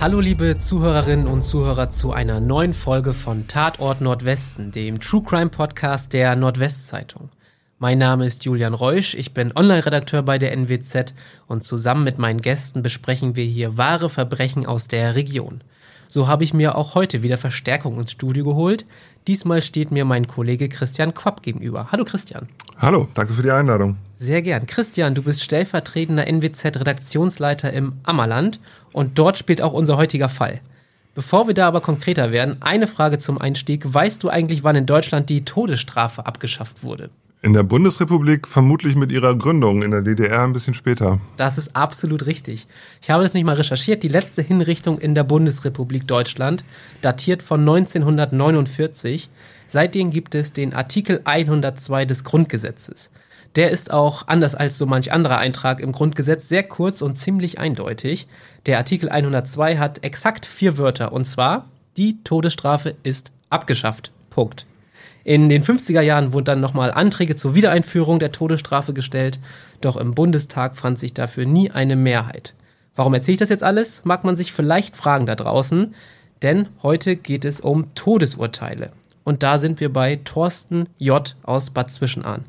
Hallo liebe Zuhörerinnen und Zuhörer zu einer neuen Folge von Tatort Nordwesten, dem True Crime Podcast der Nordwestzeitung. Mein Name ist Julian Reusch, ich bin Online-Redakteur bei der NWZ und zusammen mit meinen Gästen besprechen wir hier wahre Verbrechen aus der Region. So habe ich mir auch heute wieder Verstärkung ins Studio geholt. Diesmal steht mir mein Kollege Christian Quapp gegenüber. Hallo Christian. Hallo, danke für die Einladung. Sehr gern. Christian, du bist stellvertretender NWZ-Redaktionsleiter im Ammerland und dort spielt auch unser heutiger Fall. Bevor wir da aber konkreter werden, eine Frage zum Einstieg. Weißt du eigentlich, wann in Deutschland die Todesstrafe abgeschafft wurde? In der Bundesrepublik vermutlich mit ihrer Gründung, in der DDR ein bisschen später. Das ist absolut richtig. Ich habe das nicht mal recherchiert. Die letzte Hinrichtung in der Bundesrepublik Deutschland datiert von 1949. Seitdem gibt es den Artikel 102 des Grundgesetzes. Der ist auch, anders als so manch anderer Eintrag im Grundgesetz, sehr kurz und ziemlich eindeutig. Der Artikel 102 hat exakt vier Wörter und zwar, die Todesstrafe ist abgeschafft. Punkt. In den 50er Jahren wurden dann nochmal Anträge zur Wiedereinführung der Todesstrafe gestellt, doch im Bundestag fand sich dafür nie eine Mehrheit. Warum erzähle ich das jetzt alles? Mag man sich vielleicht fragen da draußen, denn heute geht es um Todesurteile. Und da sind wir bei Thorsten J. aus Bad Zwischenahn.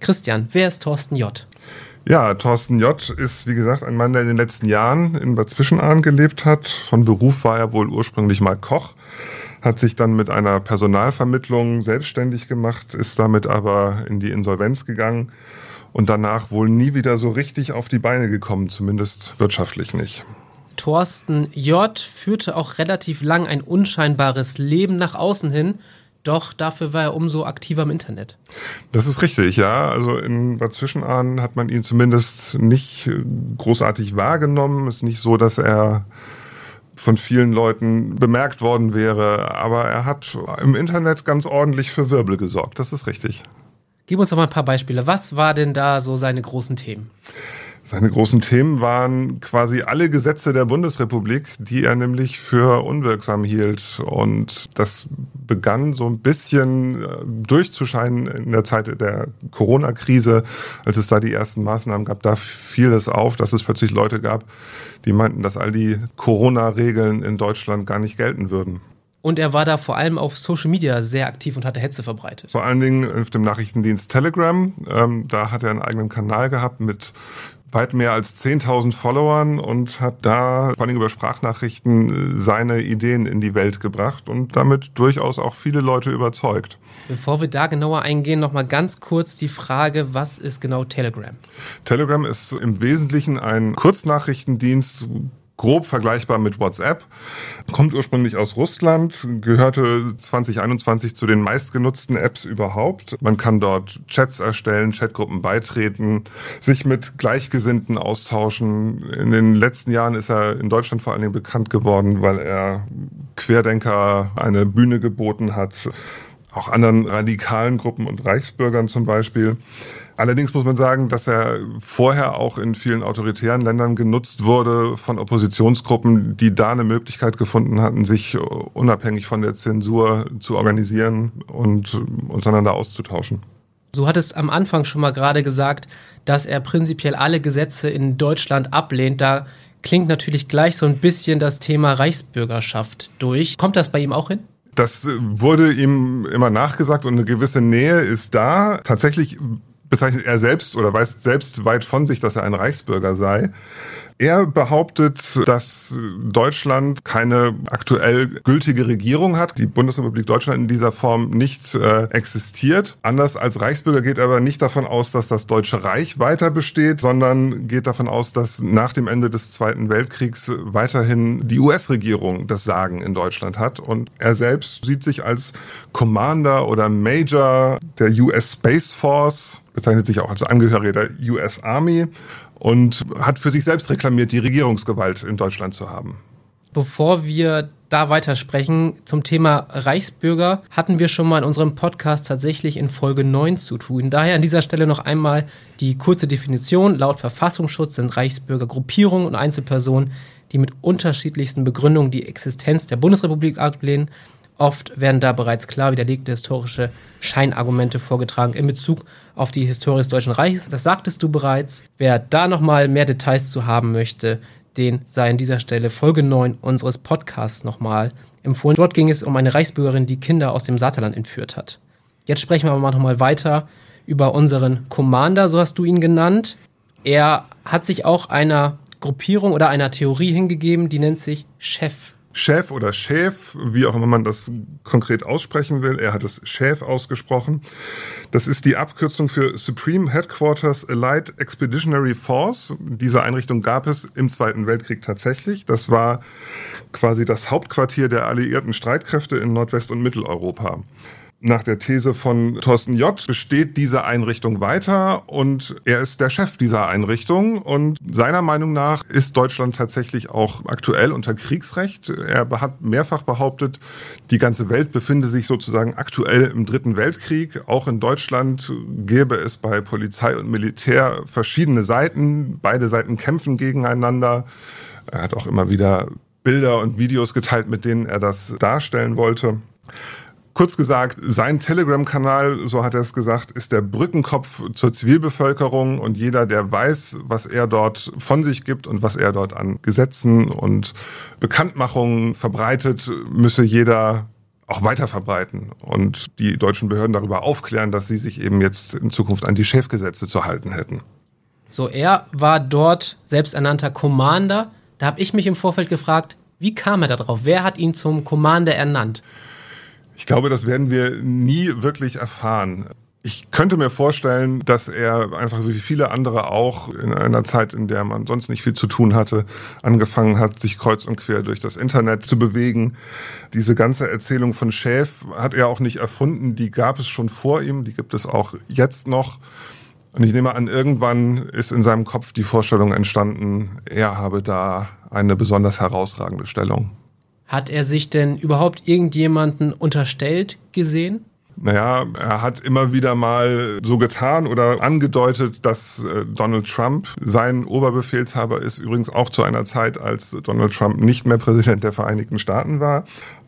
Christian, wer ist Thorsten J.? Ja, Thorsten J. ist, wie gesagt, ein Mann, der in den letzten Jahren in Bad Zwischenahn gelebt hat. Von Beruf war er wohl ursprünglich mal Koch hat sich dann mit einer Personalvermittlung selbstständig gemacht, ist damit aber in die Insolvenz gegangen und danach wohl nie wieder so richtig auf die Beine gekommen, zumindest wirtschaftlich nicht. Thorsten J. führte auch relativ lang ein unscheinbares Leben nach außen hin, doch dafür war er umso aktiver im Internet. Das ist richtig, ja. Also in Bad Zwischenahn hat man ihn zumindest nicht großartig wahrgenommen. Es ist nicht so, dass er von vielen Leuten bemerkt worden wäre. Aber er hat im Internet ganz ordentlich für Wirbel gesorgt. Das ist richtig. Gib uns doch mal ein paar Beispiele. Was war denn da so seine großen Themen? Seine großen Themen waren quasi alle Gesetze der Bundesrepublik, die er nämlich für unwirksam hielt. Und das begann so ein bisschen äh, durchzuscheinen in der Zeit der Corona-Krise, als es da die ersten Maßnahmen gab. Da fiel es auf, dass es plötzlich Leute gab, die meinten, dass all die Corona-Regeln in Deutschland gar nicht gelten würden. Und er war da vor allem auf Social Media sehr aktiv und hatte Hetze verbreitet. Vor allen Dingen auf dem Nachrichtendienst Telegram. Ähm, da hat er einen eigenen Kanal gehabt mit weit mehr als 10.000 Followern und hat da vor allem über Sprachnachrichten äh, seine Ideen in die Welt gebracht und damit durchaus auch viele Leute überzeugt. Bevor wir da genauer eingehen, nochmal ganz kurz die Frage, was ist genau Telegram? Telegram ist im Wesentlichen ein Kurznachrichtendienst, grob vergleichbar mit WhatsApp. Kommt ursprünglich aus Russland, gehörte 2021 zu den meistgenutzten Apps überhaupt. Man kann dort Chats erstellen, Chatgruppen beitreten, sich mit Gleichgesinnten austauschen. In den letzten Jahren ist er in Deutschland vor allen Dingen bekannt geworden, weil er Querdenker eine Bühne geboten hat, auch anderen radikalen Gruppen und Reichsbürgern zum Beispiel. Allerdings muss man sagen, dass er vorher auch in vielen autoritären Ländern genutzt wurde von Oppositionsgruppen, die da eine Möglichkeit gefunden hatten, sich unabhängig von der Zensur zu organisieren und untereinander auszutauschen. Du hattest am Anfang schon mal gerade gesagt, dass er prinzipiell alle Gesetze in Deutschland ablehnt. Da klingt natürlich gleich so ein bisschen das Thema Reichsbürgerschaft durch. Kommt das bei ihm auch hin? Das wurde ihm immer nachgesagt und eine gewisse Nähe ist da. Tatsächlich bezeichnet er selbst oder weiß selbst weit von sich, dass er ein Reichsbürger sei. Er behauptet, dass Deutschland keine aktuell gültige Regierung hat. Die Bundesrepublik Deutschland in dieser Form nicht äh, existiert. Anders als Reichsbürger geht er aber nicht davon aus, dass das Deutsche Reich weiter besteht, sondern geht davon aus, dass nach dem Ende des Zweiten Weltkriegs weiterhin die US-Regierung das Sagen in Deutschland hat. Und er selbst sieht sich als Commander oder Major der US Space Force, bezeichnet sich auch als Angehöriger der US Army und hat für sich selbst reklamiert, die Regierungsgewalt in Deutschland zu haben. Bevor wir da weitersprechen, zum Thema Reichsbürger hatten wir schon mal in unserem Podcast tatsächlich in Folge 9 zu tun. Daher an dieser Stelle noch einmal die kurze Definition. Laut Verfassungsschutz sind Reichsbürger Gruppierungen und Einzelpersonen, die mit unterschiedlichsten Begründungen die Existenz der Bundesrepublik ablehnen Oft werden da bereits klar widerlegte historische Scheinargumente vorgetragen in Bezug auf die Historie des Deutschen Reiches. Das sagtest du bereits. Wer da nochmal mehr Details zu haben möchte, den sei an dieser Stelle Folge 9 unseres Podcasts nochmal empfohlen. Dort ging es um eine Reichsbürgerin, die Kinder aus dem Saterland entführt hat. Jetzt sprechen wir aber nochmal weiter über unseren Commander, so hast du ihn genannt. Er hat sich auch einer Gruppierung oder einer Theorie hingegeben, die nennt sich Chef. Chef oder Chef, wie auch immer man das konkret aussprechen will. Er hat es Chef ausgesprochen. Das ist die Abkürzung für Supreme Headquarters Allied Expeditionary Force. Diese Einrichtung gab es im Zweiten Weltkrieg tatsächlich. Das war quasi das Hauptquartier der alliierten Streitkräfte in Nordwest- und Mitteleuropa. Nach der These von Thorsten J. besteht diese Einrichtung weiter und er ist der Chef dieser Einrichtung und seiner Meinung nach ist Deutschland tatsächlich auch aktuell unter Kriegsrecht. Er hat mehrfach behauptet, die ganze Welt befinde sich sozusagen aktuell im Dritten Weltkrieg. Auch in Deutschland gäbe es bei Polizei und Militär verschiedene Seiten. Beide Seiten kämpfen gegeneinander. Er hat auch immer wieder Bilder und Videos geteilt, mit denen er das darstellen wollte. Kurz gesagt, sein Telegram-Kanal, so hat er es gesagt, ist der Brückenkopf zur Zivilbevölkerung und jeder, der weiß, was er dort von sich gibt und was er dort an Gesetzen und Bekanntmachungen verbreitet, müsse jeder auch weiter verbreiten und die deutschen Behörden darüber aufklären, dass sie sich eben jetzt in Zukunft an die Chefgesetze zu halten hätten. So, er war dort selbsternannter Commander. Da habe ich mich im Vorfeld gefragt, wie kam er darauf? Wer hat ihn zum Commander ernannt? Ich glaube, das werden wir nie wirklich erfahren. Ich könnte mir vorstellen, dass er einfach wie viele andere auch in einer Zeit, in der man sonst nicht viel zu tun hatte, angefangen hat, sich kreuz und quer durch das Internet zu bewegen. Diese ganze Erzählung von Schäf hat er auch nicht erfunden, die gab es schon vor ihm, die gibt es auch jetzt noch. Und ich nehme an, irgendwann ist in seinem Kopf die Vorstellung entstanden, er habe da eine besonders herausragende Stellung. Hat er sich denn überhaupt irgendjemanden unterstellt gesehen? Naja, er hat immer wieder mal so getan oder angedeutet, dass äh, Donald Trump sein Oberbefehlshaber ist, übrigens auch zu einer Zeit, als Donald Trump nicht mehr Präsident der Vereinigten Staaten war.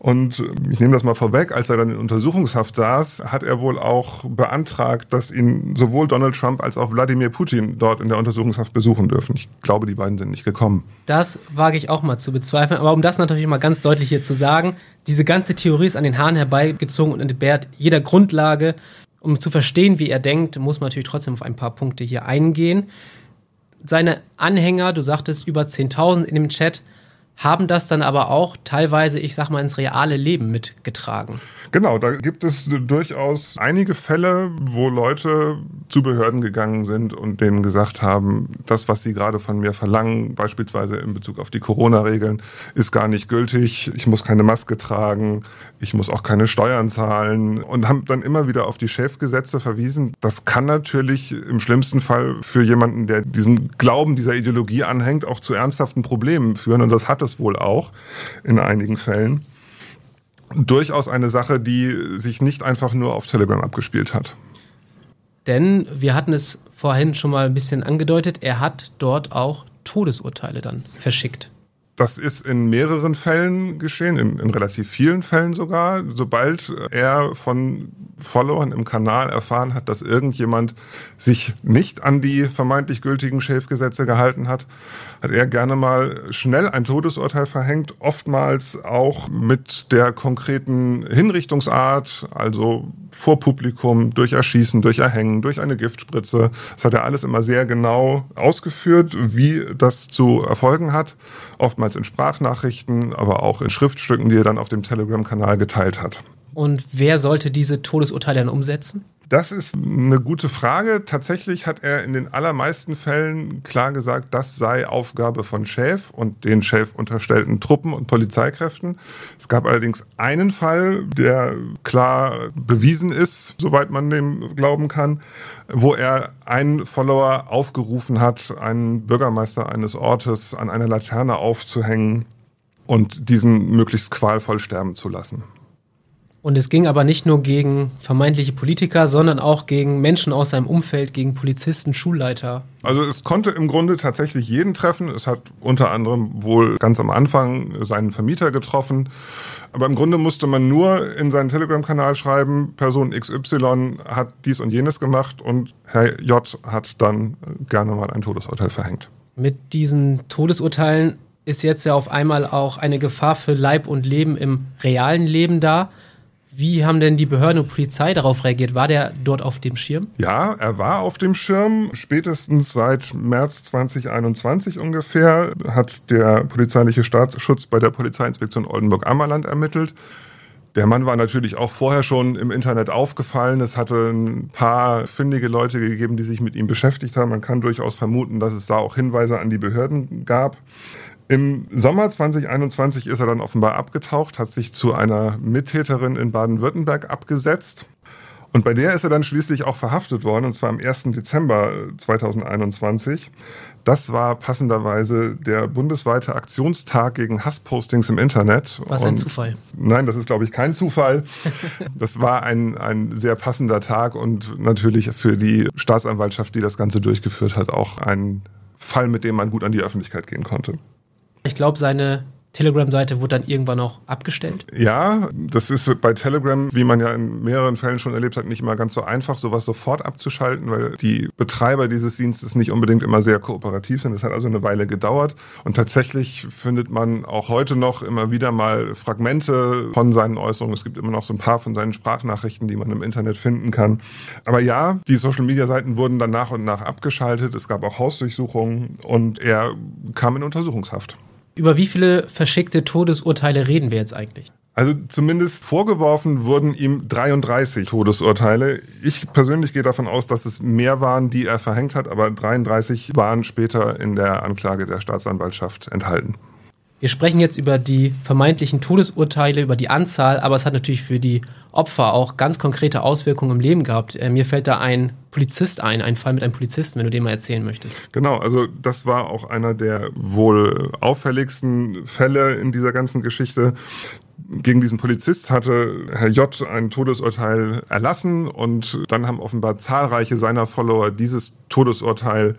Und ich nehme das mal vorweg, als er dann in Untersuchungshaft saß, hat er wohl auch beantragt, dass ihn sowohl Donald Trump als auch Wladimir Putin dort in der Untersuchungshaft besuchen dürfen. Ich glaube, die beiden sind nicht gekommen. Das wage ich auch mal zu bezweifeln. Aber um das natürlich mal ganz deutlich hier zu sagen, diese ganze Theorie ist an den Haaren herbeigezogen und entbehrt jeder Grundlage. Um zu verstehen, wie er denkt, muss man natürlich trotzdem auf ein paar Punkte hier eingehen. Seine Anhänger, du sagtest über 10.000 in dem Chat, haben das dann aber auch teilweise, ich sag mal, ins reale Leben mitgetragen. Genau, da gibt es durchaus einige Fälle, wo Leute zu Behörden gegangen sind und denen gesagt haben, das, was sie gerade von mir verlangen, beispielsweise in Bezug auf die Corona-Regeln, ist gar nicht gültig. Ich muss keine Maske tragen, ich muss auch keine Steuern zahlen und haben dann immer wieder auf die Chefgesetze verwiesen. Das kann natürlich im schlimmsten Fall für jemanden, der diesem Glauben, dieser Ideologie anhängt, auch zu ernsthaften Problemen führen und das hat wohl auch in einigen Fällen durchaus eine Sache, die sich nicht einfach nur auf Telegram abgespielt hat. Denn wir hatten es vorhin schon mal ein bisschen angedeutet, er hat dort auch Todesurteile dann verschickt. Das ist in mehreren Fällen geschehen, in, in, relativ vielen Fällen sogar. Sobald er von Followern im Kanal erfahren hat, dass irgendjemand sich nicht an die vermeintlich gültigen Schäfgesetze gehalten hat, hat er gerne mal schnell ein Todesurteil verhängt, oftmals auch mit der konkreten Hinrichtungsart, also vor Publikum, durch Erschießen, durch Erhängen, durch eine Giftspritze. Das hat er alles immer sehr genau ausgeführt, wie das zu erfolgen hat. Oftmals in Sprachnachrichten, aber auch in Schriftstücken, die er dann auf dem Telegram-Kanal geteilt hat. Und wer sollte diese Todesurteile dann umsetzen? Das ist eine gute Frage. Tatsächlich hat er in den allermeisten Fällen klar gesagt, das sei Aufgabe von Schäf und den Schäf unterstellten Truppen und Polizeikräften. Es gab allerdings einen Fall, der klar bewiesen ist, soweit man dem glauben kann, wo er einen Follower aufgerufen hat, einen Bürgermeister eines Ortes an einer Laterne aufzuhängen und diesen möglichst qualvoll sterben zu lassen. Und es ging aber nicht nur gegen vermeintliche Politiker, sondern auch gegen Menschen aus seinem Umfeld, gegen Polizisten, Schulleiter. Also es konnte im Grunde tatsächlich jeden treffen. Es hat unter anderem wohl ganz am Anfang seinen Vermieter getroffen. Aber im Grunde musste man nur in seinen Telegram-Kanal schreiben, Person XY hat dies und jenes gemacht und Herr J hat dann gerne mal ein Todesurteil verhängt. Mit diesen Todesurteilen ist jetzt ja auf einmal auch eine Gefahr für Leib und Leben im realen Leben da. Wie haben denn die Behörden und Polizei darauf reagiert? War der dort auf dem Schirm? Ja, er war auf dem Schirm. Spätestens seit März 2021 ungefähr hat der polizeiliche Staatsschutz bei der Polizeiinspektion Oldenburg-Ammerland ermittelt. Der Mann war natürlich auch vorher schon im Internet aufgefallen. Es hatte ein paar findige Leute gegeben, die sich mit ihm beschäftigt haben. Man kann durchaus vermuten, dass es da auch Hinweise an die Behörden gab. Im Sommer 2021 ist er dann offenbar abgetaucht, hat sich zu einer Mittäterin in Baden-Württemberg abgesetzt. Und bei der ist er dann schließlich auch verhaftet worden, und zwar am 1. Dezember 2021. Das war passenderweise der bundesweite Aktionstag gegen Hasspostings im Internet. Was ein Zufall. Nein, das ist, glaube ich, kein Zufall. Das war ein, ein sehr passender Tag und natürlich für die Staatsanwaltschaft, die das Ganze durchgeführt hat, auch ein Fall, mit dem man gut an die Öffentlichkeit gehen konnte. Ich glaube, seine Telegram-Seite wurde dann irgendwann auch abgestellt? Ja, das ist bei Telegram, wie man ja in mehreren Fällen schon erlebt hat, nicht immer ganz so einfach, sowas sofort abzuschalten, weil die Betreiber dieses Dienstes nicht unbedingt immer sehr kooperativ sind. Das hat also eine Weile gedauert. Und tatsächlich findet man auch heute noch immer wieder mal Fragmente von seinen Äußerungen. Es gibt immer noch so ein paar von seinen Sprachnachrichten, die man im Internet finden kann. Aber ja, die Social-Media-Seiten wurden dann nach und nach abgeschaltet. Es gab auch Hausdurchsuchungen und er kam in Untersuchungshaft. Über wie viele verschickte Todesurteile reden wir jetzt eigentlich? Also zumindest vorgeworfen wurden ihm 33 Todesurteile. Ich persönlich gehe davon aus, dass es mehr waren, die er verhängt hat, aber 33 waren später in der Anklage der Staatsanwaltschaft enthalten. Wir sprechen jetzt über die vermeintlichen Todesurteile, über die Anzahl, aber es hat natürlich für die Opfer auch ganz konkrete Auswirkungen im Leben gehabt. Äh, mir fällt da ein Polizist ein, ein Fall mit einem Polizisten, wenn du den mal erzählen möchtest. Genau, also das war auch einer der wohl auffälligsten Fälle in dieser ganzen Geschichte. Gegen diesen Polizist hatte Herr J. ein Todesurteil erlassen und dann haben offenbar zahlreiche seiner Follower dieses Todesurteil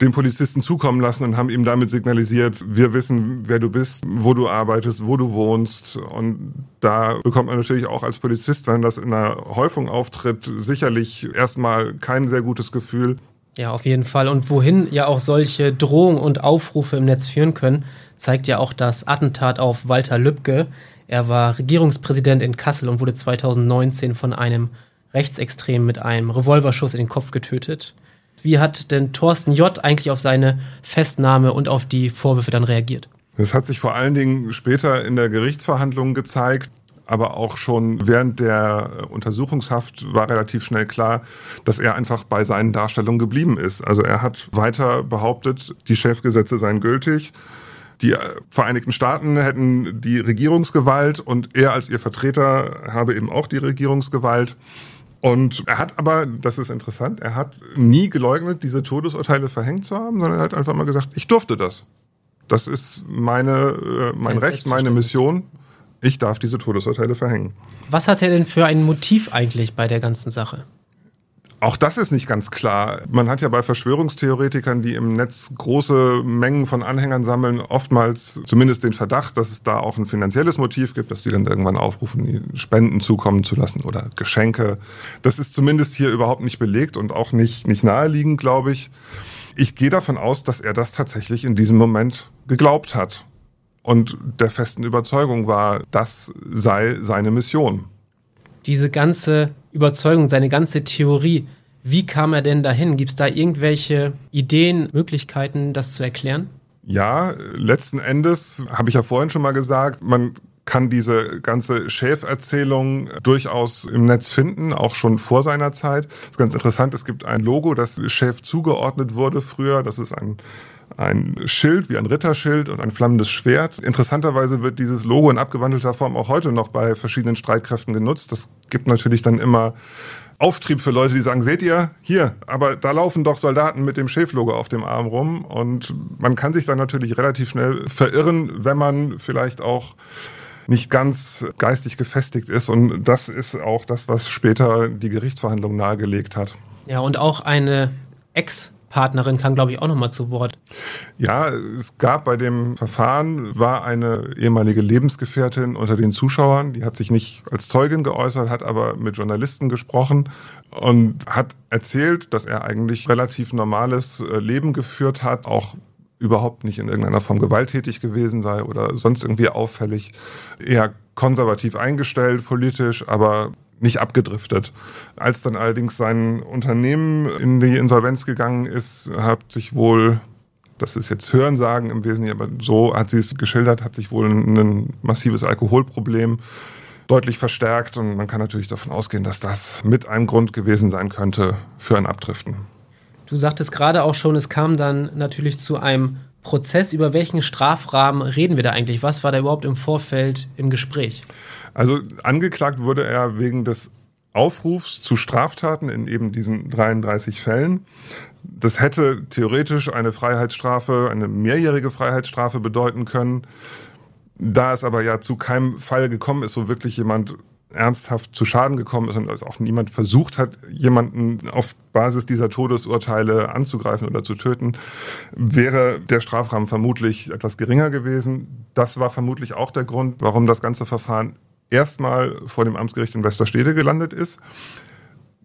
den Polizisten zukommen lassen und haben ihm damit signalisiert, wir wissen, wer du bist, wo du arbeitest, wo du wohnst. Und da bekommt man natürlich auch als Polizist, wenn das in einer Häufung auftritt, sicherlich erstmal kein sehr gutes Gefühl. Ja, auf jeden Fall. Und wohin ja auch solche Drohungen und Aufrufe im Netz führen können, zeigt ja auch das Attentat auf Walter Lübcke. Er war Regierungspräsident in Kassel und wurde 2019 von einem Rechtsextremen mit einem Revolverschuss in den Kopf getötet. Wie hat denn Thorsten J. eigentlich auf seine Festnahme und auf die Vorwürfe dann reagiert? Das hat sich vor allen Dingen später in der Gerichtsverhandlung gezeigt. Aber auch schon während der Untersuchungshaft war relativ schnell klar, dass er einfach bei seinen Darstellungen geblieben ist. Also er hat weiter behauptet, die Chefgesetze seien gültig. Die Vereinigten Staaten hätten die Regierungsgewalt und er als ihr Vertreter habe eben auch die Regierungsgewalt. Und er hat aber, das ist interessant, er hat nie geleugnet, diese Todesurteile verhängt zu haben, sondern er hat einfach mal gesagt, ich durfte das. Das ist meine, äh, mein Recht, meine Mission. Ich darf diese Todesurteile verhängen. Was hat er denn für ein Motiv eigentlich bei der ganzen Sache? Auch das ist nicht ganz klar. Man hat ja bei Verschwörungstheoretikern, die im Netz große Mengen von Anhängern sammeln, oftmals zumindest den Verdacht, dass es da auch ein finanzielles Motiv gibt, dass die dann irgendwann aufrufen, Spenden zukommen zu lassen oder Geschenke. Das ist zumindest hier überhaupt nicht belegt und auch nicht, nicht naheliegend, glaube ich. Ich gehe davon aus, dass er das tatsächlich in diesem Moment geglaubt hat und der festen Überzeugung war, das sei seine Mission diese ganze Überzeugung, seine ganze Theorie, wie kam er denn dahin? Gibt es da irgendwelche Ideen, Möglichkeiten, das zu erklären? Ja, letzten Endes habe ich ja vorhin schon mal gesagt, man kann diese ganze Schäferzählung durchaus im Netz finden, auch schon vor seiner Zeit. Das ist ganz interessant, es gibt ein Logo, das Schäf zugeordnet wurde früher. Das ist ein ein Schild wie ein Ritterschild und ein flammendes Schwert. Interessanterweise wird dieses Logo in abgewandelter Form auch heute noch bei verschiedenen Streitkräften genutzt. Das gibt natürlich dann immer Auftrieb für Leute, die sagen, seht ihr, hier, aber da laufen doch Soldaten mit dem Schäflogo auf dem Arm rum. Und man kann sich dann natürlich relativ schnell verirren, wenn man vielleicht auch nicht ganz geistig gefestigt ist. Und das ist auch das, was später die Gerichtsverhandlung nahegelegt hat. Ja, und auch eine Ex- Partnerin kam, glaube ich, auch nochmal zu Wort. Ja, es gab bei dem Verfahren, war eine ehemalige Lebensgefährtin unter den Zuschauern, die hat sich nicht als Zeugin geäußert, hat aber mit Journalisten gesprochen und hat erzählt, dass er eigentlich relativ normales äh, Leben geführt hat, auch überhaupt nicht in irgendeiner Form gewalttätig gewesen sei oder sonst irgendwie auffällig. Eher konservativ eingestellt politisch, aber nicht abgedriftet. Als dann allerdings sein Unternehmen in die Insolvenz gegangen ist, hat sich wohl, das ist jetzt Hörensagen im Wesentlichen, aber so hat sie es geschildert, hat sich wohl ein massives Alkoholproblem deutlich verstärkt und man kann natürlich davon ausgehen, dass das mit ein Grund gewesen sein könnte für ein Abdriften. Du sagtest gerade auch schon, es kam dann natürlich zu einem Prozess. Über welchen Strafrahmen reden wir da eigentlich? Was war da überhaupt im Vorfeld im Gespräch? Also angeklagt wurde er wegen des Aufrufs zu Straftaten in eben diesen 33 Fällen. Das hätte theoretisch eine Freiheitsstrafe, eine mehrjährige Freiheitsstrafe bedeuten können. Da es aber ja zu keinem Fall gekommen ist, wo wirklich jemand ernsthaft zu Schaden gekommen ist und als auch niemand versucht hat, jemanden auf Basis dieser Todesurteile anzugreifen oder zu töten, wäre der Strafrahmen vermutlich etwas geringer gewesen. Das war vermutlich auch der Grund, warum das ganze Verfahren erstmal vor dem Amtsgericht in Westerstede gelandet ist.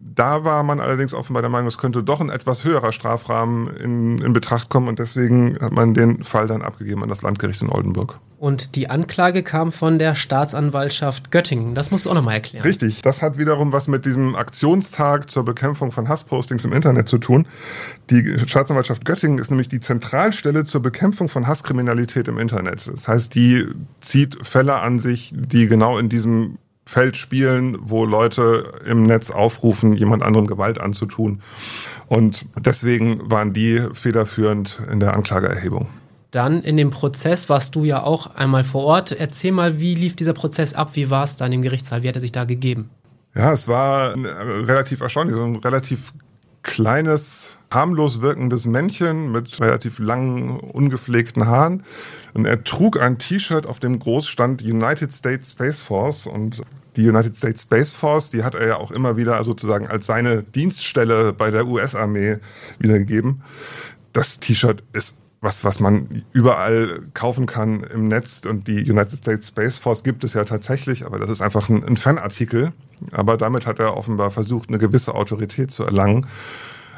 Da war man allerdings offenbar der Meinung, es könnte doch ein etwas höherer Strafrahmen in, in Betracht kommen und deswegen hat man den Fall dann abgegeben an das Landgericht in Oldenburg. Und die Anklage kam von der Staatsanwaltschaft Göttingen. Das musst du auch nochmal erklären. Richtig, das hat wiederum was mit diesem Aktionstag zur Bekämpfung von Hasspostings im Internet zu tun. Die Staatsanwaltschaft Göttingen ist nämlich die Zentralstelle zur Bekämpfung von Hasskriminalität im Internet. Das heißt, die zieht Fälle an sich, die genau in diesem Feld spielen, wo Leute im Netz aufrufen, jemand anderem Gewalt anzutun. Und deswegen waren die federführend in der Anklageerhebung. Dann in dem Prozess warst du ja auch einmal vor Ort. Erzähl mal, wie lief dieser Prozess ab? Wie war es da in dem Gerichtssaal? Wie hat er sich da gegeben? Ja, es war relativ erstaunlich. So ein relativ kleines, harmlos wirkendes Männchen mit relativ langen, ungepflegten Haaren. Und er trug ein T-Shirt, auf dem groß stand United States Space Force. Und die United States Space Force, die hat er ja auch immer wieder sozusagen als seine Dienststelle bei der US-Armee wiedergegeben. Das T-Shirt ist was, was man überall kaufen kann im Netz. Und die United States Space Force gibt es ja tatsächlich, aber das ist einfach ein, ein Fanartikel. Aber damit hat er offenbar versucht, eine gewisse Autorität zu erlangen.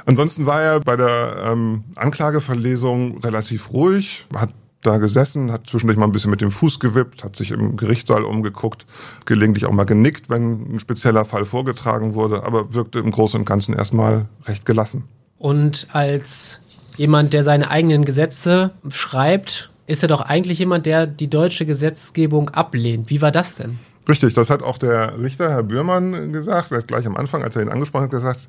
Ansonsten war er bei der ähm, Anklageverlesung relativ ruhig, hat da gesessen, hat zwischendurch mal ein bisschen mit dem Fuß gewippt, hat sich im Gerichtssaal umgeguckt, gelegentlich auch mal genickt, wenn ein spezieller Fall vorgetragen wurde, aber wirkte im Großen und Ganzen erstmal recht gelassen. Und als jemand, der seine eigenen Gesetze schreibt, ist er doch eigentlich jemand, der die deutsche Gesetzgebung ablehnt. Wie war das denn? Richtig, das hat auch der Richter, Herr Bührmann, gesagt. Er hat gleich am Anfang, als er ihn angesprochen hat, gesagt,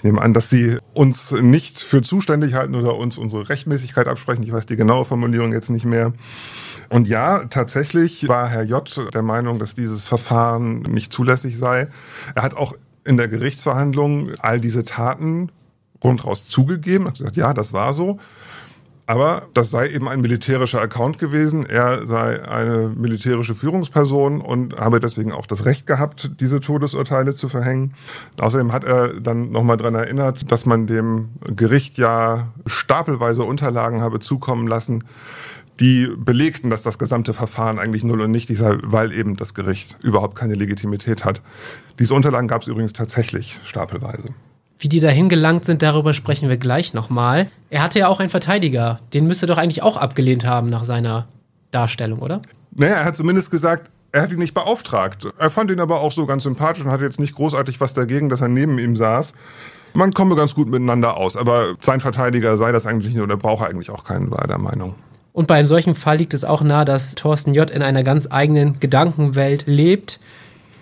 ich nehme an, dass Sie uns nicht für zuständig halten oder uns unsere Rechtmäßigkeit absprechen. Ich weiß die genaue Formulierung jetzt nicht mehr. Und ja, tatsächlich war Herr J. der Meinung, dass dieses Verfahren nicht zulässig sei. Er hat auch in der Gerichtsverhandlung all diese Taten rundraus zugegeben, hat gesagt, ja, das war so. Aber das sei eben ein militärischer Account gewesen. Er sei eine militärische Führungsperson und habe deswegen auch das Recht gehabt, diese Todesurteile zu verhängen. Außerdem hat er dann nochmal daran erinnert, dass man dem Gericht ja stapelweise Unterlagen habe zukommen lassen, die belegten, dass das gesamte Verfahren eigentlich null und nichtig sei, weil eben das Gericht überhaupt keine Legitimität hat. Diese Unterlagen gab es übrigens tatsächlich stapelweise. Wie die dahin gelangt sind, darüber sprechen wir gleich nochmal. Er hatte ja auch einen Verteidiger. Den müsste doch eigentlich auch abgelehnt haben nach seiner Darstellung, oder? Naja, er hat zumindest gesagt, er hat ihn nicht beauftragt. Er fand ihn aber auch so ganz sympathisch und hatte jetzt nicht großartig was dagegen, dass er neben ihm saß. Man komme ganz gut miteinander aus, aber sein Verteidiger sei das eigentlich nicht oder brauche eigentlich auch keinen, war er der Meinung. Und bei einem solchen Fall liegt es auch nahe, dass Thorsten J. in einer ganz eigenen Gedankenwelt lebt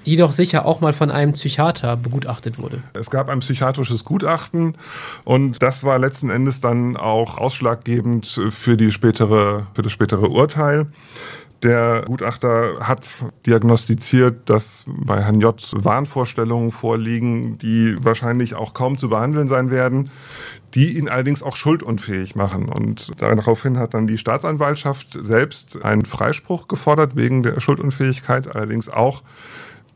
die doch sicher auch mal von einem Psychiater begutachtet wurde. Es gab ein psychiatrisches Gutachten und das war letzten Endes dann auch ausschlaggebend für, die spätere, für das spätere Urteil. Der Gutachter hat diagnostiziert, dass bei Herrn J. Wahnvorstellungen vorliegen, die wahrscheinlich auch kaum zu behandeln sein werden, die ihn allerdings auch schuldunfähig machen. Und daraufhin hat dann die Staatsanwaltschaft selbst einen Freispruch gefordert wegen der Schuldunfähigkeit, allerdings auch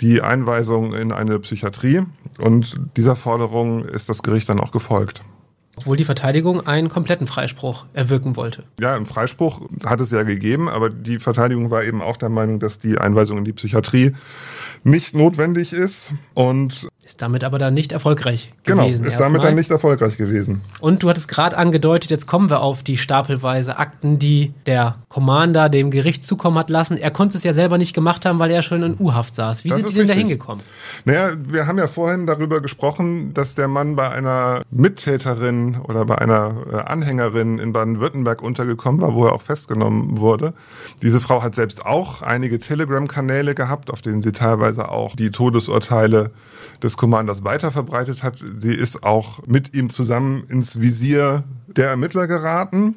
die Einweisung in eine Psychiatrie und dieser Forderung ist das Gericht dann auch gefolgt. Obwohl die Verteidigung einen kompletten Freispruch erwirken wollte. Ja, einen Freispruch hat es ja gegeben, aber die Verteidigung war eben auch der Meinung, dass die Einweisung in die Psychiatrie nicht notwendig ist und ist damit aber dann nicht erfolgreich genau, gewesen. Genau, ist damit dann nicht erfolgreich gewesen. Und du hattest gerade angedeutet, jetzt kommen wir auf die stapelweise Akten, die der Commander dem Gericht zukommen hat lassen. Er konnte es ja selber nicht gemacht haben, weil er schon in U-Haft saß. Wie das sind die denn da hingekommen? Naja, wir haben ja vorhin darüber gesprochen, dass der Mann bei einer Mittäterin oder bei einer äh, Anhängerin in Baden-Württemberg untergekommen war, wo er auch festgenommen wurde. Diese Frau hat selbst auch einige Telegram-Kanäle gehabt, auf denen sie teilweise auch die Todesurteile des Commanders weiterverbreitet hat. Sie ist auch mit ihm zusammen ins Visier der Ermittler geraten.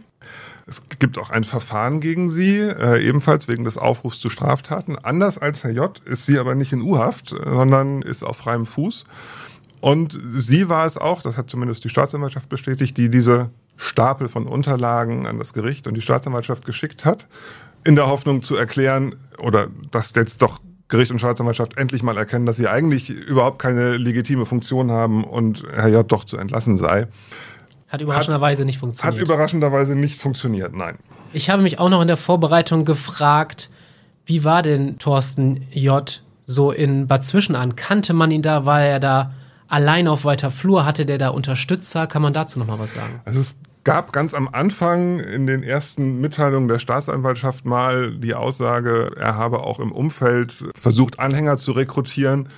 Es gibt auch ein Verfahren gegen sie, äh, ebenfalls wegen des Aufrufs zu Straftaten. Anders als Herr J. ist sie aber nicht in U-Haft, sondern ist auf freiem Fuß. Und sie war es auch, das hat zumindest die Staatsanwaltschaft bestätigt, die diese Stapel von Unterlagen an das Gericht und die Staatsanwaltschaft geschickt hat, in der Hoffnung zu erklären, oder dass jetzt doch Gericht und Staatsanwaltschaft endlich mal erkennen, dass sie eigentlich überhaupt keine legitime Funktion haben und Herr J. doch zu entlassen sei. Hat überraschenderweise hat, nicht funktioniert. Hat überraschenderweise nicht funktioniert, nein. Ich habe mich auch noch in der Vorbereitung gefragt, wie war denn Thorsten J. so in Bad Zwischenahn? Kannte man ihn da? War er da allein auf weiter Flur? Hatte der da Unterstützer? Kann man dazu noch mal was sagen? Es gab ganz am Anfang in den ersten Mitteilungen der Staatsanwaltschaft mal die Aussage, er habe auch im Umfeld versucht, Anhänger zu rekrutieren.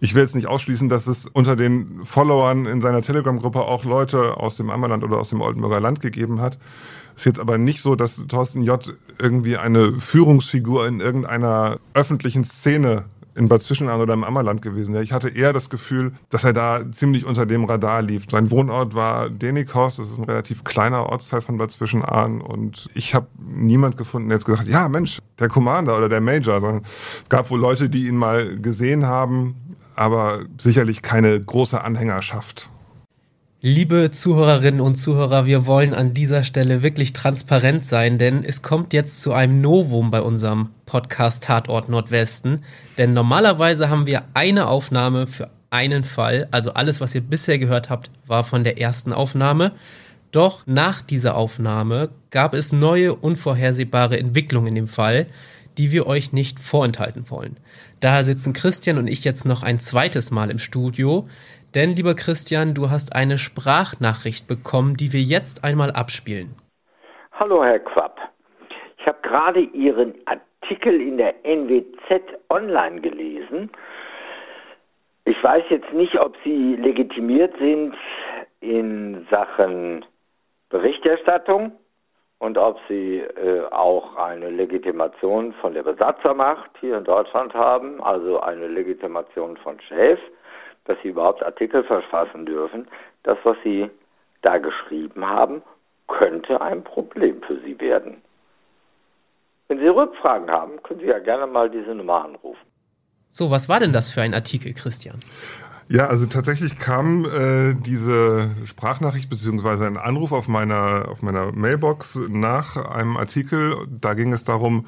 Ich will jetzt nicht ausschließen, dass es unter den Followern in seiner Telegram-Gruppe auch Leute aus dem Ammerland oder aus dem Oldenburger Land gegeben hat. Ist jetzt aber nicht so, dass Thorsten J. irgendwie eine Führungsfigur in irgendeiner öffentlichen Szene in Bad Zwischenahn oder im Ammerland gewesen wäre. Ich hatte eher das Gefühl, dass er da ziemlich unter dem Radar lief. Sein Wohnort war Denikhorst, das ist ein relativ kleiner Ortsteil von Bad Zwischenahn und ich habe niemand gefunden, der jetzt gesagt hat, ja Mensch, der Commander oder der Major, sondern es gab wohl Leute, die ihn mal gesehen haben, aber sicherlich keine große Anhängerschaft. Liebe Zuhörerinnen und Zuhörer, wir wollen an dieser Stelle wirklich transparent sein, denn es kommt jetzt zu einem Novum bei unserem Podcast Tatort Nordwesten. Denn normalerweise haben wir eine Aufnahme für einen Fall. Also alles, was ihr bisher gehört habt, war von der ersten Aufnahme. Doch nach dieser Aufnahme gab es neue, unvorhersehbare Entwicklungen in dem Fall, die wir euch nicht vorenthalten wollen. Daher sitzen Christian und ich jetzt noch ein zweites Mal im Studio. Denn, lieber Christian, du hast eine Sprachnachricht bekommen, die wir jetzt einmal abspielen. Hallo, Herr Quapp. Ich habe gerade Ihren Artikel in der NWZ online gelesen. Ich weiß jetzt nicht, ob Sie legitimiert sind in Sachen Berichterstattung und ob Sie äh, auch eine Legitimation von der Besatzermacht hier in Deutschland haben, also eine Legitimation von Chef dass Sie überhaupt Artikel verfassen dürfen. Das, was Sie da geschrieben haben, könnte ein Problem für Sie werden. Wenn Sie Rückfragen haben, können Sie ja gerne mal diese Nummer anrufen. So, was war denn das für ein Artikel, Christian? Ja, also tatsächlich kam äh, diese Sprachnachricht beziehungsweise ein Anruf auf meiner auf meiner Mailbox nach einem Artikel. Da ging es darum,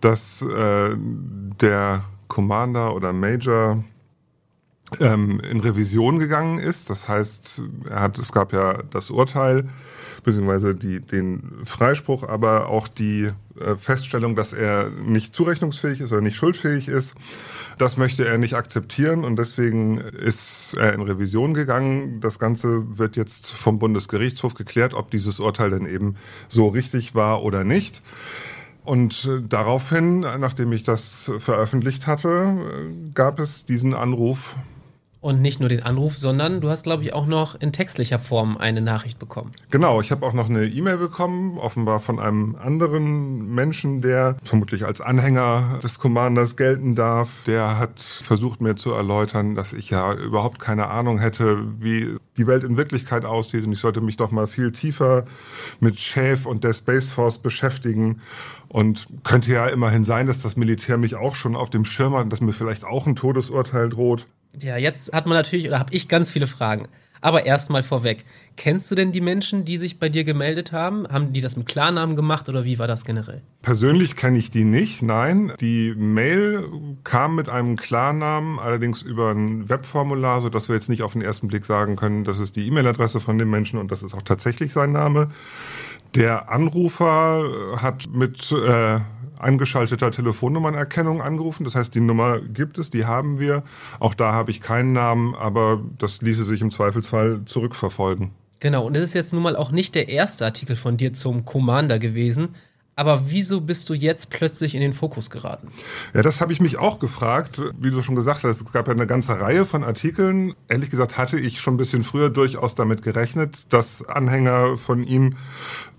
dass äh, der Commander oder Major ähm, in Revision gegangen ist. Das heißt, er hat, es gab ja das Urteil beziehungsweise den Freispruch, aber auch die äh, Feststellung, dass er nicht zurechnungsfähig ist oder nicht schuldfähig ist. Das möchte er nicht akzeptieren und deswegen ist er in Revision gegangen. Das Ganze wird jetzt vom Bundesgerichtshof geklärt, ob dieses Urteil denn eben so richtig war oder nicht. Und äh, daraufhin, nachdem ich das veröffentlicht hatte, äh, gab es diesen Anruf und nicht nur den Anruf, sondern du hast, glaube ich, auch noch in textlicher Form eine Nachricht bekommen. Genau, ich habe auch noch eine E-Mail bekommen, offenbar von einem anderen Menschen, der vermutlich als Anhänger des Commanders gelten darf. Der hat versucht mir zu erläutern, dass ich ja überhaupt keine Ahnung hätte, wie die Welt in Wirklichkeit aussieht und ich sollte mich doch mal viel tiefer mit Chef und der Space Force beschäftigen. Und könnte ja immerhin sein, dass das Militär mich auch schon auf dem Schirm hat und dass mir vielleicht auch ein Todesurteil droht. Ja, jetzt hat man natürlich, oder habe ich ganz viele Fragen. Aber erstmal vorweg, kennst du denn die Menschen, die sich bei dir gemeldet haben? Haben die das mit Klarnamen gemacht oder wie war das generell? Persönlich kenne ich die nicht, nein. Die Mail kam mit einem Klarnamen, allerdings über ein Webformular, sodass wir jetzt nicht auf den ersten Blick sagen können, das ist die E-Mail-Adresse von dem Menschen und das ist auch tatsächlich sein Name. Der Anrufer hat mit äh, eingeschalteter Telefonnummernerkennung angerufen. Das heißt, die Nummer gibt es, die haben wir. Auch da habe ich keinen Namen, aber das ließe sich im Zweifelsfall zurückverfolgen. Genau, und das ist jetzt nun mal auch nicht der erste Artikel von dir zum Commander gewesen. Aber wieso bist du jetzt plötzlich in den Fokus geraten? Ja, das habe ich mich auch gefragt. Wie du schon gesagt hast, es gab ja eine ganze Reihe von Artikeln. Ehrlich gesagt hatte ich schon ein bisschen früher durchaus damit gerechnet, dass Anhänger von ihm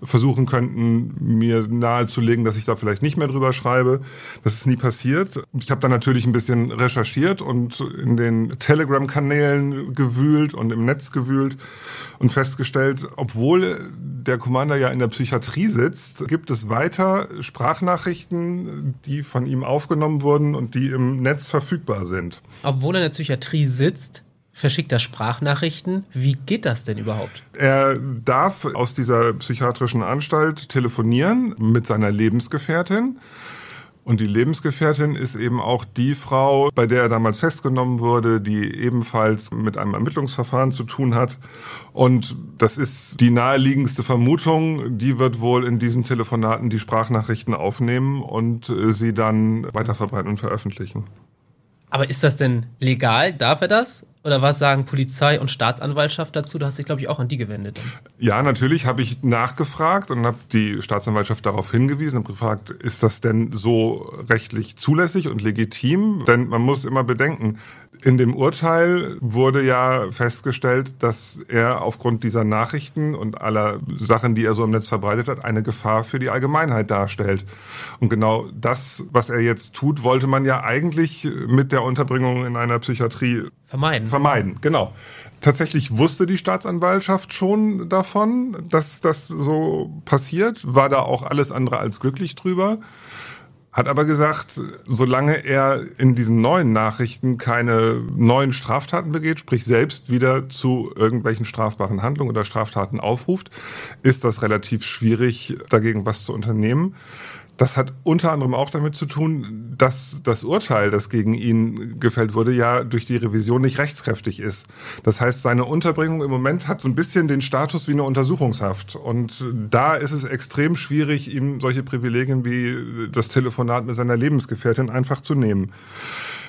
versuchen könnten, mir nahezulegen, dass ich da vielleicht nicht mehr drüber schreibe. Das ist nie passiert. Ich habe dann natürlich ein bisschen recherchiert und in den Telegram-Kanälen gewühlt und im Netz gewühlt und festgestellt, obwohl der Commander ja in der Psychiatrie sitzt, gibt es weiter Sprachnachrichten, die von ihm aufgenommen wurden und die im Netz verfügbar sind. Obwohl er in der Psychiatrie sitzt, verschickt er Sprachnachrichten. Wie geht das denn überhaupt? Er darf aus dieser psychiatrischen Anstalt telefonieren mit seiner Lebensgefährtin. Und die Lebensgefährtin ist eben auch die Frau, bei der er damals festgenommen wurde, die ebenfalls mit einem Ermittlungsverfahren zu tun hat. Und das ist die naheliegendste Vermutung. Die wird wohl in diesen Telefonaten die Sprachnachrichten aufnehmen und sie dann weiterverbreiten und veröffentlichen. Aber ist das denn legal? Darf er das? Oder was sagen Polizei und Staatsanwaltschaft dazu? Du hast dich, glaube ich, auch an die gewendet. Ja, natürlich habe ich nachgefragt und habe die Staatsanwaltschaft darauf hingewiesen und gefragt, ist das denn so rechtlich zulässig und legitim? Denn man muss immer bedenken, in dem Urteil wurde ja festgestellt, dass er aufgrund dieser Nachrichten und aller Sachen, die er so im Netz verbreitet hat, eine Gefahr für die Allgemeinheit darstellt. Und genau das, was er jetzt tut, wollte man ja eigentlich mit der Unterbringung in einer Psychiatrie vermeiden. Vermeiden, genau. Tatsächlich wusste die Staatsanwaltschaft schon davon, dass das so passiert, war da auch alles andere als glücklich drüber hat aber gesagt, solange er in diesen neuen Nachrichten keine neuen Straftaten begeht, sprich selbst wieder zu irgendwelchen strafbaren Handlungen oder Straftaten aufruft, ist das relativ schwierig, dagegen was zu unternehmen. Das hat unter anderem auch damit zu tun, dass das Urteil, das gegen ihn gefällt wurde, ja durch die Revision nicht rechtskräftig ist. Das heißt, seine Unterbringung im Moment hat so ein bisschen den Status wie eine Untersuchungshaft. Und da ist es extrem schwierig, ihm solche Privilegien wie das Telefonat mit seiner Lebensgefährtin einfach zu nehmen.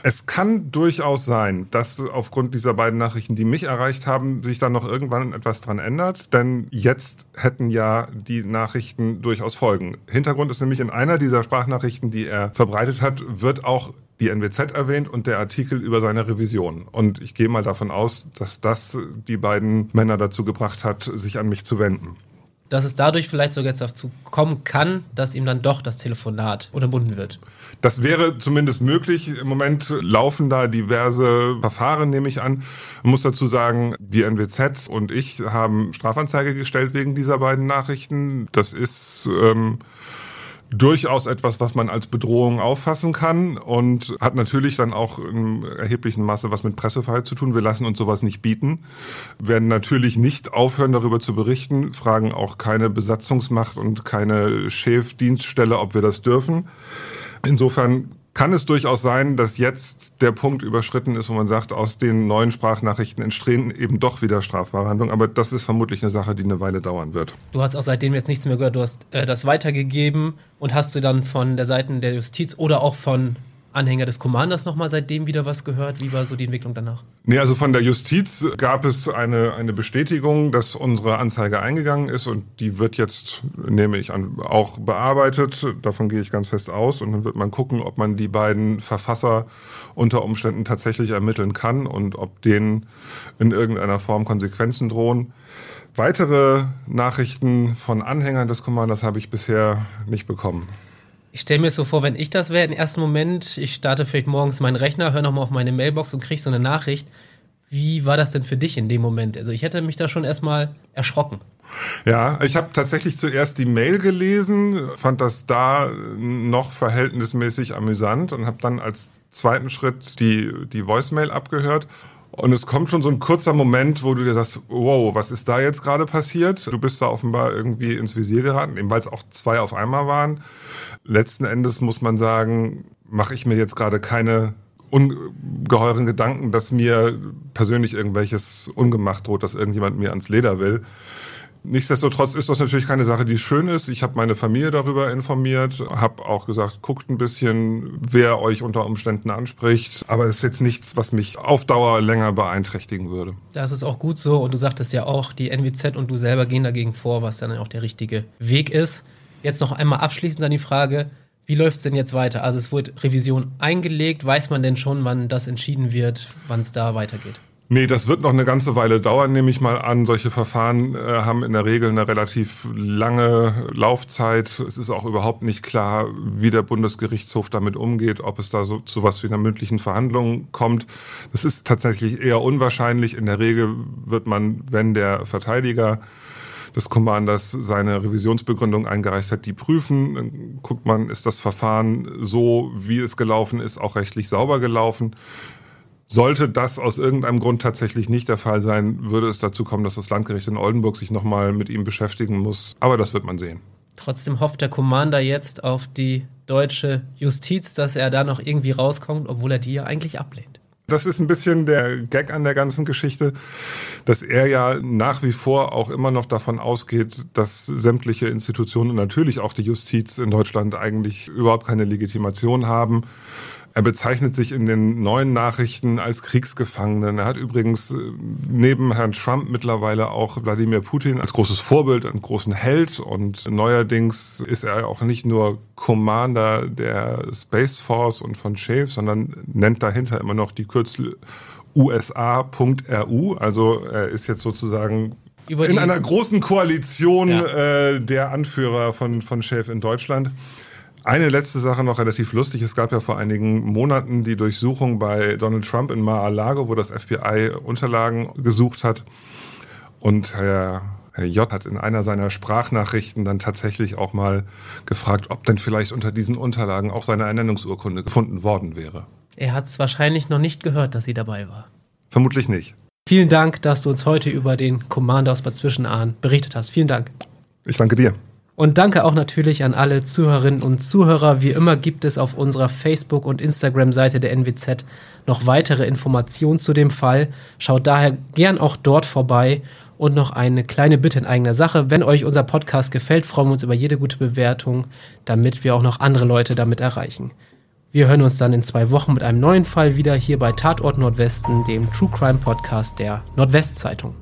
Es kann durchaus sein, dass aufgrund dieser beiden Nachrichten, die mich erreicht haben, sich dann noch irgendwann etwas dran ändert. Denn jetzt hätten ja die Nachrichten durchaus Folgen. Hintergrund ist nämlich in einer dieser Sprachnachrichten, die er verbreitet hat, wird auch die NWZ erwähnt und der Artikel über seine Revision. Und ich gehe mal davon aus, dass das die beiden Männer dazu gebracht hat, sich an mich zu wenden dass es dadurch vielleicht sogar jetzt dazu kommen kann, dass ihm dann doch das Telefonat unterbunden wird. Das wäre zumindest möglich. Im Moment laufen da diverse Verfahren, nehme ich an. Man muss dazu sagen, die NWZ und ich haben Strafanzeige gestellt wegen dieser beiden Nachrichten. Das ist ähm, durchaus etwas, was man als Bedrohung auffassen kann und hat natürlich dann auch in erheblichem Maße was mit Pressefreiheit zu tun. Wir lassen uns sowas nicht bieten, werden natürlich nicht aufhören, darüber zu berichten, fragen auch keine Besatzungsmacht und keine Chefdienststelle, ob wir das dürfen. Insofern kann es durchaus sein, dass jetzt der Punkt überschritten ist, wo man sagt, aus den neuen Sprachnachrichten entstehen eben doch wieder strafbare Handlungen. Aber das ist vermutlich eine Sache, die eine Weile dauern wird. Du hast auch seitdem jetzt nichts mehr gehört. Du hast äh, das weitergegeben und hast du dann von der Seite der Justiz oder auch von Anhänger des Commanders nochmal seitdem wieder was gehört? Wie war so die Entwicklung danach? Nee, also von der Justiz gab es eine, eine Bestätigung, dass unsere Anzeige eingegangen ist und die wird jetzt, nehme ich an, auch bearbeitet. Davon gehe ich ganz fest aus und dann wird man gucken, ob man die beiden Verfasser unter Umständen tatsächlich ermitteln kann und ob denen in irgendeiner Form Konsequenzen drohen. Weitere Nachrichten von Anhängern des Commanders habe ich bisher nicht bekommen. Ich stelle mir so vor, wenn ich das wäre, im ersten Moment, ich starte vielleicht morgens meinen Rechner, höre nochmal auf meine Mailbox und kriege so eine Nachricht. Wie war das denn für dich in dem Moment? Also ich hätte mich da schon erstmal erschrocken. Ja, ich habe tatsächlich zuerst die Mail gelesen, fand das da noch verhältnismäßig amüsant und habe dann, als zweiten Schritt die, die Voicemail abgehört. Und es kommt schon so ein kurzer Moment, wo du dir sagst, wow, was ist da jetzt gerade passiert? Du bist da offenbar irgendwie ins Visier geraten, eben weil es auch zwei auf einmal waren. Letzten Endes muss man sagen, mache ich mir jetzt gerade keine ungeheuren Gedanken, dass mir persönlich irgendwelches Ungemacht droht, dass irgendjemand mir ans Leder will. Nichtsdestotrotz ist das natürlich keine Sache, die schön ist. Ich habe meine Familie darüber informiert, habe auch gesagt, guckt ein bisschen, wer euch unter Umständen anspricht. Aber es ist jetzt nichts, was mich auf Dauer länger beeinträchtigen würde. Das ist auch gut so. Und du sagtest ja auch, die NWZ und du selber gehen dagegen vor, was dann auch der richtige Weg ist. Jetzt noch einmal abschließend an die Frage, wie läuft es denn jetzt weiter? Also es wurde Revision eingelegt. Weiß man denn schon, wann das entschieden wird, wann es da weitergeht? Nee, das wird noch eine ganze Weile dauern, nehme ich mal an. Solche Verfahren äh, haben in der Regel eine relativ lange Laufzeit. Es ist auch überhaupt nicht klar, wie der Bundesgerichtshof damit umgeht, ob es da so zu was wie einer mündlichen Verhandlung kommt. Das ist tatsächlich eher unwahrscheinlich. In der Regel wird man, wenn der Verteidiger des Commanders seine Revisionsbegründung eingereicht hat, die prüfen. Dann guckt man, ist das Verfahren so, wie es gelaufen ist, auch rechtlich sauber gelaufen. Sollte das aus irgendeinem Grund tatsächlich nicht der Fall sein, würde es dazu kommen, dass das Landgericht in Oldenburg sich nochmal mit ihm beschäftigen muss. Aber das wird man sehen. Trotzdem hofft der Commander jetzt auf die deutsche Justiz, dass er da noch irgendwie rauskommt, obwohl er die ja eigentlich ablehnt. Das ist ein bisschen der Gag an der ganzen Geschichte, dass er ja nach wie vor auch immer noch davon ausgeht, dass sämtliche Institutionen, natürlich auch die Justiz in Deutschland, eigentlich überhaupt keine Legitimation haben er bezeichnet sich in den neuen Nachrichten als Kriegsgefangenen. Er hat übrigens äh, neben Herrn Trump mittlerweile auch Wladimir Putin als großes Vorbild, einen großen Held. Und neuerdings ist er auch nicht nur Commander der Space Force und von Shave, sondern nennt dahinter immer noch die Kürzel USA.ru. Also er ist jetzt sozusagen in einer großen Koalition ja. äh, der Anführer von, von Shave in Deutschland. Eine letzte Sache noch relativ lustig. Es gab ja vor einigen Monaten die Durchsuchung bei Donald Trump in Mar-a-Lago, wo das FBI Unterlagen gesucht hat. Und Herr, Herr J. hat in einer seiner Sprachnachrichten dann tatsächlich auch mal gefragt, ob denn vielleicht unter diesen Unterlagen auch seine Ernennungsurkunde gefunden worden wäre. Er hat es wahrscheinlich noch nicht gehört, dass sie dabei war. Vermutlich nicht. Vielen Dank, dass du uns heute über den Commander aus Bad Zwischenahn berichtet hast. Vielen Dank. Ich danke dir. Und danke auch natürlich an alle Zuhörerinnen und Zuhörer. Wie immer gibt es auf unserer Facebook- und Instagram-Seite der NWZ noch weitere Informationen zu dem Fall. Schaut daher gern auch dort vorbei. Und noch eine kleine Bitte in eigener Sache. Wenn euch unser Podcast gefällt, freuen wir uns über jede gute Bewertung, damit wir auch noch andere Leute damit erreichen. Wir hören uns dann in zwei Wochen mit einem neuen Fall wieder hier bei Tatort Nordwesten, dem True Crime Podcast der Nordwestzeitung.